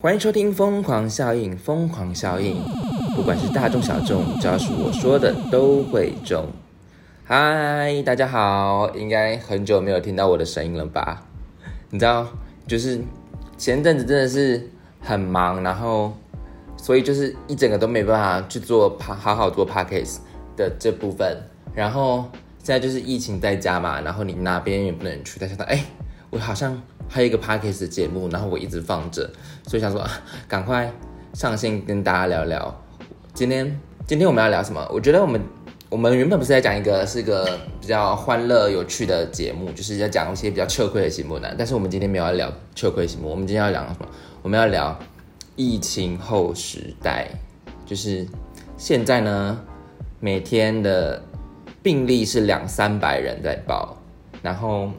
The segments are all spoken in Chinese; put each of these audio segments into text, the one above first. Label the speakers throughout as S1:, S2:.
S1: 欢迎收听《疯狂效应》，疯狂效应，不管是大众小众，只要是我说的都会中。嗨，大家好，应该很久没有听到我的声音了吧？你知道，就是前阵子真的是很忙，然后所以就是一整个都没办法去做好好做 podcast 的这部分。然后现在就是疫情在家嘛，然后你哪边也不能去，但想到哎，我好像。还有一个 podcast 节目，然后我一直放着，所以想说赶快上线跟大家聊聊。今天今天我们要聊什么？我觉得我们我们原本不是在讲一个是一个比较欢乐有趣的节目，就是在讲一些比较糗亏的节目呢。但是我们今天没有要聊糗亏节目，我们今天要聊什么？我们要聊疫情后时代，就是现在呢，每天的病例是两三百人在报，然后。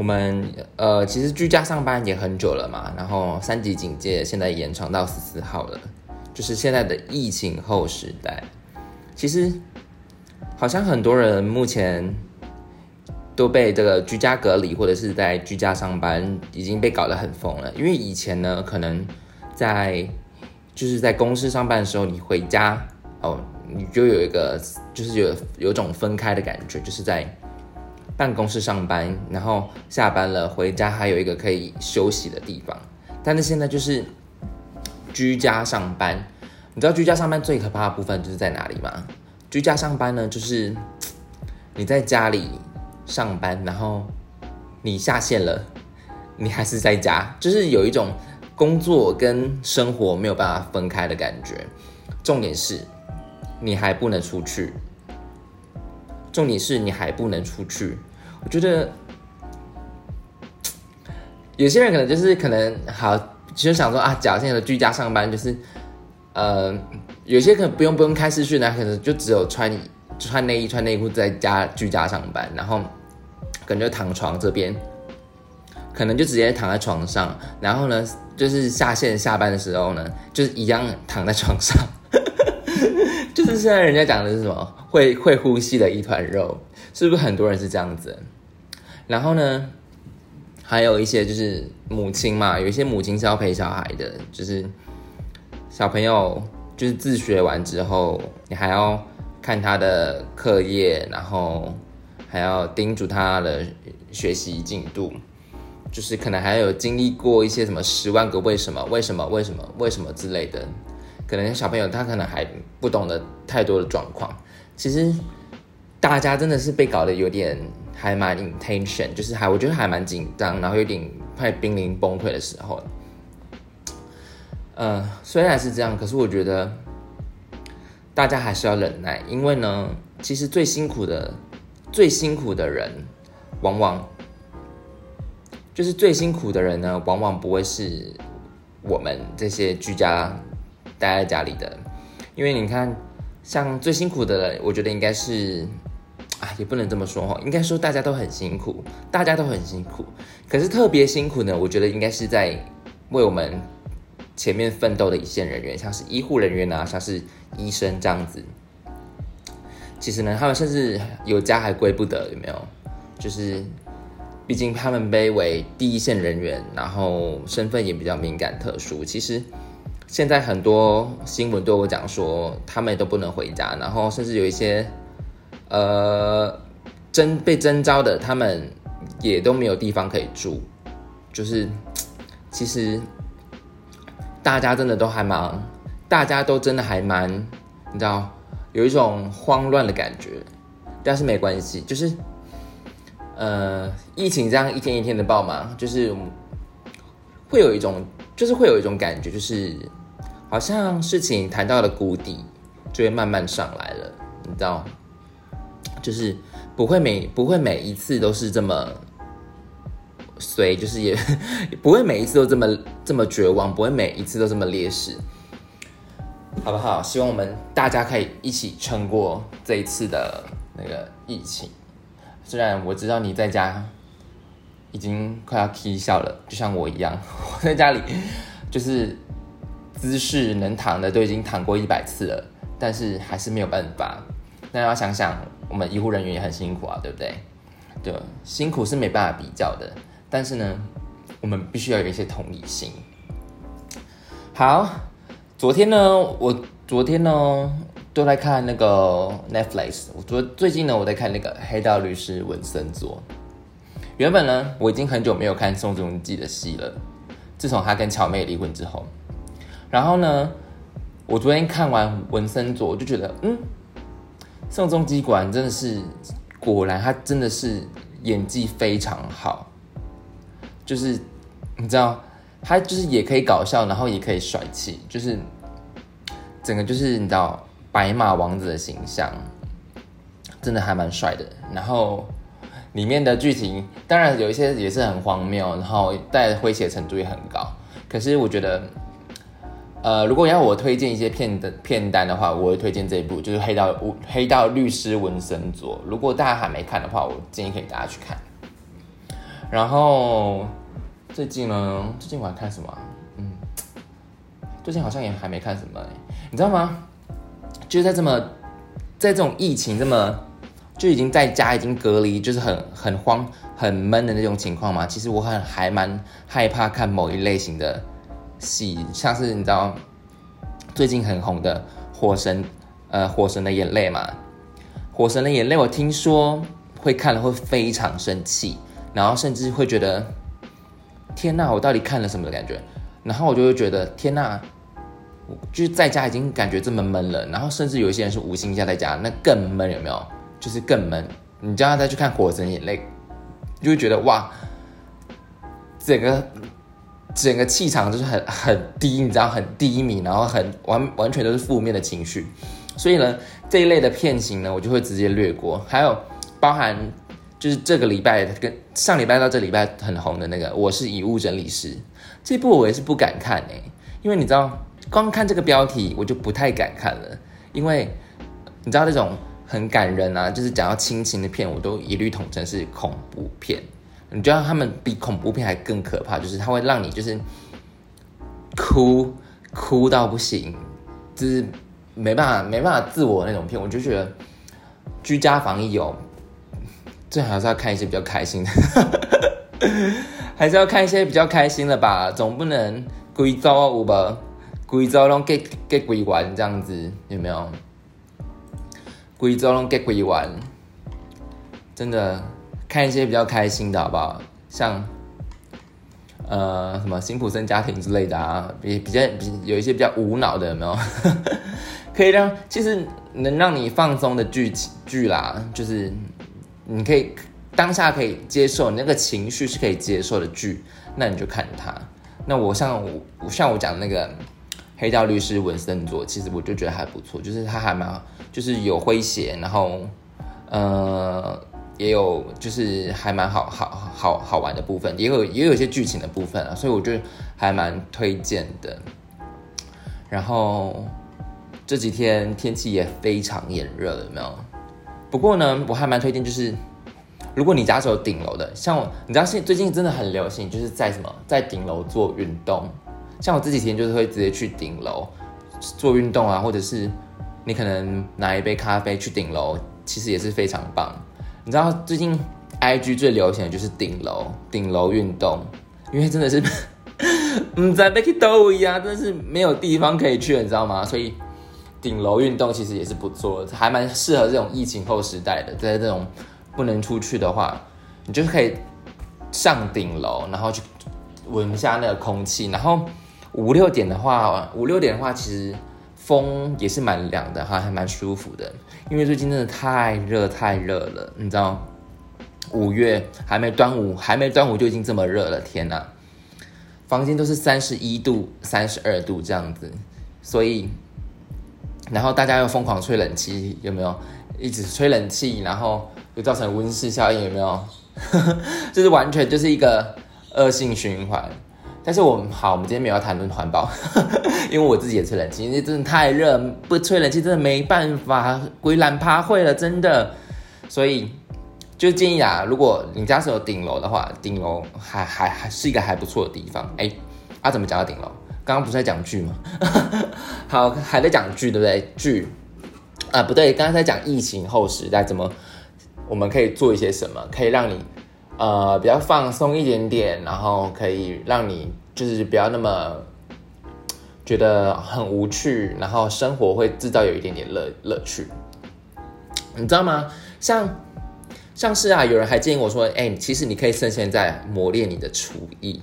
S1: 我们呃，其实居家上班也很久了嘛，然后三级警戒现在延长到十四号了，就是现在的疫情后时代。其实好像很多人目前都被这个居家隔离或者是在居家上班已经被搞得很疯了，因为以前呢，可能在就是在公司上班的时候，你回家哦，你就有一个就是有有种分开的感觉，就是在。办公室上班，然后下班了回家还有一个可以休息的地方。但是现在就是居家上班，你知道居家上班最可怕的部分就是在哪里吗？居家上班呢，就是你在家里上班，然后你下线了，你还是在家，就是有一种工作跟生活没有办法分开的感觉。重点是你还不能出去，重点是你还不能出去。我觉得有些人可能就是可能好，就想说啊，假现在的居家上班就是，呃，有些可能不用不用开视讯呢，可能就只有穿穿内衣穿内裤在家居家上班，然后可能就躺床这边，可能就直接躺在床上，然后呢，就是下线下班的时候呢，就是一样躺在床上，就是现在人家讲的是什么会会呼吸的一团肉。是不是很多人是这样子？然后呢，还有一些就是母亲嘛，有一些母亲是要陪小孩的，就是小朋友就是自学完之后，你还要看他的课业，然后还要叮嘱他的学习进度，就是可能还有经历过一些什么十万个为什么、为什么、为什么、为什么之类的，可能小朋友他可能还不懂得太多的状况，其实。大家真的是被搞得有点还蛮 intention，就是还我觉得还蛮紧张，然后有点快濒临崩溃的时候。嗯，虽然是这样，可是我觉得大家还是要忍耐，因为呢，其实最辛苦的、最辛苦的人，往往就是最辛苦的人呢，往往不会是我们这些居家待在家里的，因为你看，像最辛苦的人，我觉得应该是。啊，也不能这么说哈，应该说大家都很辛苦，大家都很辛苦。可是特别辛苦呢，我觉得应该是在为我们前面奋斗的一线人员，像是医护人员啊，像是医生这样子。其实呢，他们甚至有家还归不得，有没有？就是毕竟他们卑为第一线人员，然后身份也比较敏感特殊。其实现在很多新闻对我讲说，他们都不能回家，然后甚至有一些。呃，征被征召的，他们也都没有地方可以住，就是其实大家真的都还蛮，大家都真的还蛮，你知道，有一种慌乱的感觉，但是没关系，就是呃，疫情这样一天一天的爆嘛，就是会有一种，就是会有一种感觉，就是好像事情谈到了谷底，就会慢慢上来了，你知道。就是不会每不会每一次都是这么随，就是也 不会每一次都这么这么绝望，不会每一次都这么劣势，好不好？希望我们大家可以一起撑过这一次的那个疫情。虽然我知道你在家已经快要啼笑了，就像我一样，我在家里就是姿势能躺的都已经躺过一百次了，但是还是没有办法。那要想想。我们医护人员也很辛苦啊，对不对？对，辛苦是没办法比较的，但是呢，我们必须要有一些同理心。好，昨天呢，我昨天呢都在看那个 Netflix。我昨最近呢，我在看那个《黑道律师文森佐》。原本呢，我已经很久没有看宋仲基的戏了。自从他跟乔妹离婚之后，然后呢，我昨天看完文森佐，我就觉得，嗯，宋仲基果然真的是，果然他真的是演技非常好。就是你知道，他就是也可以搞笑，然后也可以帅气，就是整个就是你知道白马王子的形象，真的还蛮帅的。然后里面的剧情当然有一些也是很荒谬，然后带诙谐程度也很高。可是我觉得，呃，如果要我推荐一些片的片单的话，我会推荐这一部，就是《黑道黑道律师文森佐》。如果大家还没看的话，我建议可以大家去看。然后最近呢？最近我还看什么？嗯，最近好像也还没看什么。你知道吗？就是在这么在这种疫情这么就已经在家已经隔离，就是很很慌很闷的那种情况嘛。其实我很还蛮害怕看某一类型的戏，像是你知道最近很红的《火神》呃，《火神的眼泪》嘛，《火神的眼泪》我听说会看了会非常生气。然后甚至会觉得，天呐，我到底看了什么的感觉？然后我就会觉得，天呐，就是在家已经感觉这么闷了。然后甚至有一些人是无心下在家，那更闷，有没有？就是更闷。你叫他再去看《火神眼泪》，就会觉得哇，整个整个气场就是很很低，你知道，很低迷，然后很完完全都是负面的情绪。所以呢，这一类的片型呢，我就会直接略过。还有包含。就是这个礼拜跟上礼拜到这礼拜很红的那个，我是遗物整理师，这部我也是不敢看哎，因为你知道，光看这个标题我就不太敢看了，因为你知道那种很感人啊，就是讲到亲情的片，我都一律统称是恐怖片。你知道他们比恐怖片还更可怕，就是它会让你就是哭哭到不行，就是没办法没办法自我那种片，我就觉得居家防疫哦。最好是要看一些比较开心的，还是要看一些比较开心的吧，总不能贵州啊，五吧，贵州拢 get get 鬼玩这样子，有没有？贵州拢给鬼玩，真的看一些比较开心的好不好？像呃什么辛普森家庭之类的啊，比比较比有一些比较无脑的，有没有？可以让其实能让你放松的剧情剧啦，就是。你可以当下可以接受，那个情绪是可以接受的剧，那你就看它。那我像我像我讲的那个黑道律师文森佐，其实我就觉得还不错，就是他还蛮就是有诙谐，然后呃也有就是还蛮好好好好玩的部分，也有也有一些剧情的部分啊，所以我觉得还蛮推荐的。然后这几天天气也非常炎热，有没有？不过呢，我还蛮推荐，就是如果你家是有顶楼的，像我，你知道现最近真的很流行，就是在什么在顶楼做运动。像我这几天就是会直接去顶楼做运动啊，或者是你可能拿一杯咖啡去顶楼，其实也是非常棒。你知道最近 I G 最流行的就是顶楼顶楼运动，因为真的是 嗯在 Becky Do 一样，真的是没有地方可以去，你知道吗？所以。顶楼运动其实也是不错，还蛮适合这种疫情后时代的。在这种不能出去的话，你就可以上顶楼，然后去闻一下那个空气。然后五六点的话，五六点的话，其实风也是蛮凉的哈，还蛮舒服的。因为最近真的太热太热了，你知道，五月还没端午，还没端午就已经这么热了，天哪！房间都是三十一度、三十二度这样子，所以。然后大家又疯狂吹冷气，有没有？一直吹冷气，然后又造成温室效应，有没有？就是完全就是一个恶性循环。但是我们好，我们今天没有要谈论环保，因为我自己也吹冷气，因为真的太热，不吹冷气真的没办法，鬼懒趴会了，真的。所以就建议啊，如果你家是有顶楼的话，顶楼还还还是一个还不错的地方。哎，啊，怎么讲到顶楼？刚刚不是在讲剧吗？好，还在讲剧，对不对？剧啊，不对，刚刚在讲疫情后时代怎么，我们可以做一些什么，可以让你呃比较放松一点点，然后可以让你就是不要那么，觉得很无趣，然后生活会制造有一点点乐乐趣，你知道吗？像像是啊，有人还建议我说，哎，其实你可以趁现在磨练你的厨艺。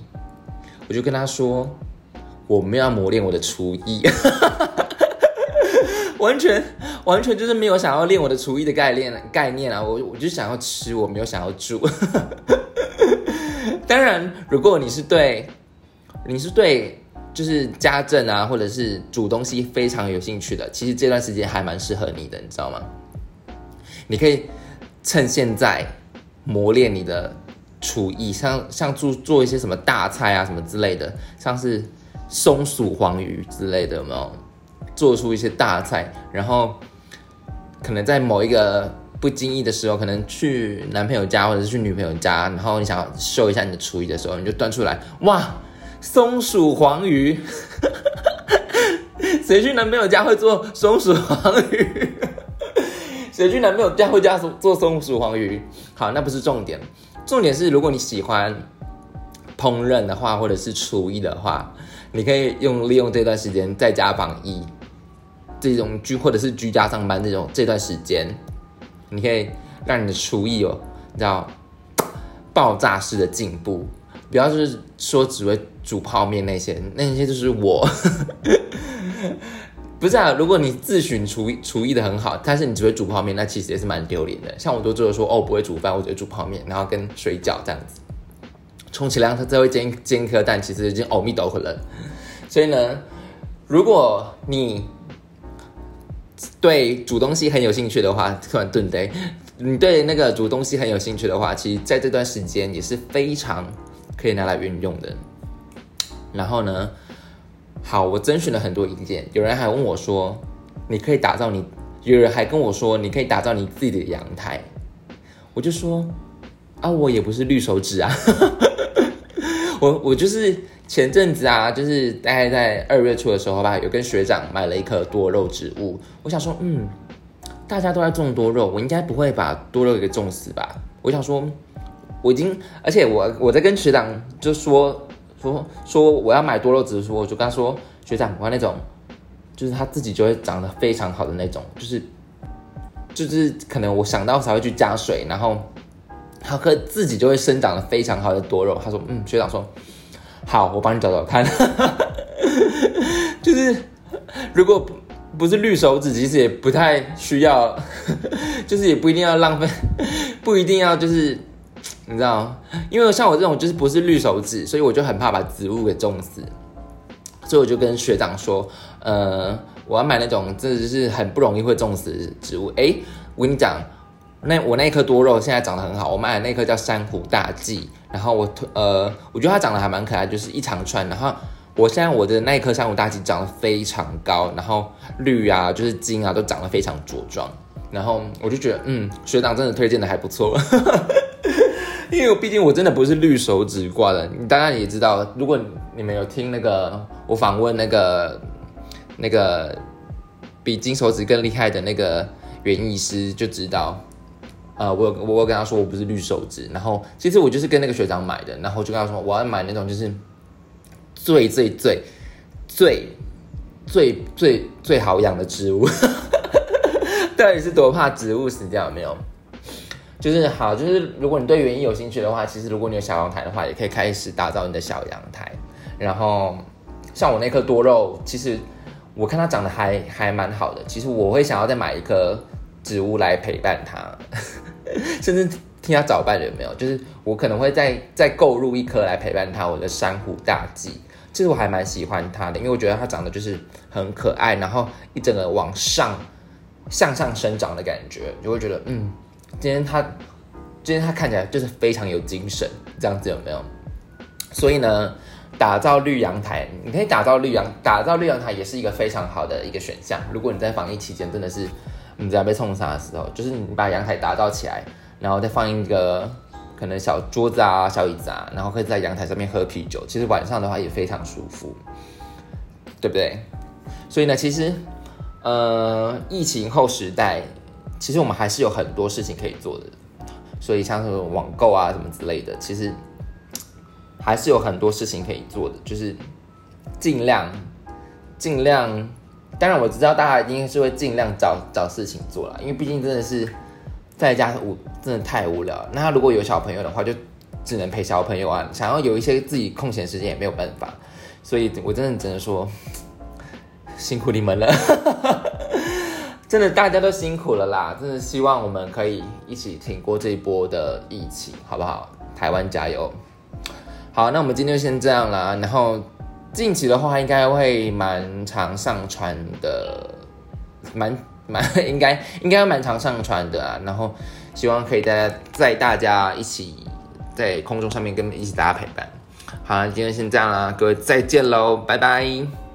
S1: 我就跟他说，我没有磨练我的厨艺，完全完全就是没有想要练我的厨艺的概念概念啊！我我就想要吃，我没有想要煮。当然，如果你是对你是对就是家政啊，或者是煮东西非常有兴趣的，其实这段时间还蛮适合你的，你知道吗？你可以趁现在磨练你的。厨艺像像做做一些什么大菜啊什么之类的，像是松鼠黄鱼之类的，有没有做出一些大菜？然后可能在某一个不经意的时候，可能去男朋友家或者是去女朋友家，然后你想要秀一下你的厨艺的时候，你就端出来，哇，松鼠黄鱼！谁去男朋友家会做松鼠黄鱼？谁去男朋友家会家做松鼠黄鱼？好，那不是重点。重点是，如果你喜欢烹饪的话，或者是厨艺的话，你可以用利用这段时间在家榜一，这种居或者是居家上班这种这段时间，你可以让你的厨艺有你知道爆炸式的进步。不要就是说只会煮泡面那些，那些就是我。不是啊，如果你自诩厨艺厨艺的很好，但是你只会煮泡面，那其实也是蛮丢脸的。像我都只有说哦，不会煮饭，我只会煮泡面，然后跟水饺这样子，充其量他再会煎煎颗蛋，其实已经欧米斗了。所以呢，如果你对煮东西很有兴趣的话，突然顿呆，你对那个煮东西很有兴趣的话，其实在这段时间也是非常可以拿来运用的。然后呢？好，我征询了很多意见，有人还问我说，你可以打造你，有人还跟我说，你可以打造你自己的阳台，我就说，啊，我也不是绿手指啊，我我就是前阵子啊，就是大概在二月初的时候吧，有跟学长买了一棵多肉植物，我想说，嗯，大家都在种多肉，我应该不会把多肉给种死吧？我想说，我已经，而且我我在跟学长就说。说说我要买多肉植物，我就跟他说学长，我要那种，就是它自己就会长得非常好的那种，就是就是可能我想到才会去加水，然后它可自己就会生长的非常好的多肉。他说嗯，学长说好，我帮你找找看。就是如果不是绿手指，其实也不太需要，就是也不一定要浪费，不一定要就是。你知道，因为像我这种就是不是绿手指，所以我就很怕把植物给种死，所以我就跟学长说，呃，我要买那种真的是很不容易会种死的植物。哎，我跟你讲，那我那颗多肉现在长得很好，我买的那颗叫珊瑚大戟，然后我呃，我觉得它长得还蛮可爱，就是一长串，然后我现在我的那一颗珊瑚大戟长得非常高，然后绿啊，就是茎啊都长得非常茁壮，然后我就觉得，嗯，学长真的推荐的还不错。因为毕竟我真的不是绿手指挂的，你当然也知道，如果你们有听那个我访问那个那个比金手指更厉害的那个园艺师，就知道，呃，我我我跟他说我不是绿手指，然后其实我就是跟那个学长买的，然后就跟他说我要买那种就是最最最最最最最好养的植物，到底是多怕植物死掉有没有？就是好，就是如果你对园艺有兴趣的话，其实如果你有小阳台的话，也可以开始打造你的小阳台。然后像我那颗多肉，其实我看它长得还还蛮好的。其实我会想要再买一棵植物来陪伴它，甚至听他早伴有没有？就是我可能会再再购入一颗来陪伴他，我的珊瑚大戟。其实我还蛮喜欢它的，因为我觉得它长得就是很可爱，然后一整个往上向上生长的感觉，就会觉得嗯。今天他，今天他看起来就是非常有精神，这样子有没有？所以呢，打造绿阳台，你可以打造绿阳，打造绿阳台也是一个非常好的一个选项。如果你在防疫期间真的是你在被冲杀的时候，就是你把阳台打造起来，然后再放一个可能小桌子啊、小椅子啊，然后可以在阳台上面喝啤酒，其实晚上的话也非常舒服，对不对？所以呢，其实呃，疫情后时代。其实我们还是有很多事情可以做的，所以像什么网购啊什么之类的，其实还是有很多事情可以做的，就是尽量尽量，当然我知道大家一定是会尽量找找事情做了，因为毕竟真的是在家无真的太无聊。那如果有小朋友的话，就只能陪小朋友啊。想要有一些自己空闲时间也没有办法，所以我真的只能说辛苦你们了。真的大家都辛苦了啦，真的希望我们可以一起挺过这一波的疫情，好不好？台湾加油！好，那我们今天就先这样啦。然后近期的话，应该会蛮常上传的，蛮 蛮应该应该蛮常上传的啊。然后希望可以大家在大家一起在空中上面跟一起大家陪伴。好，今天先这样啦，各位再见喽，拜拜。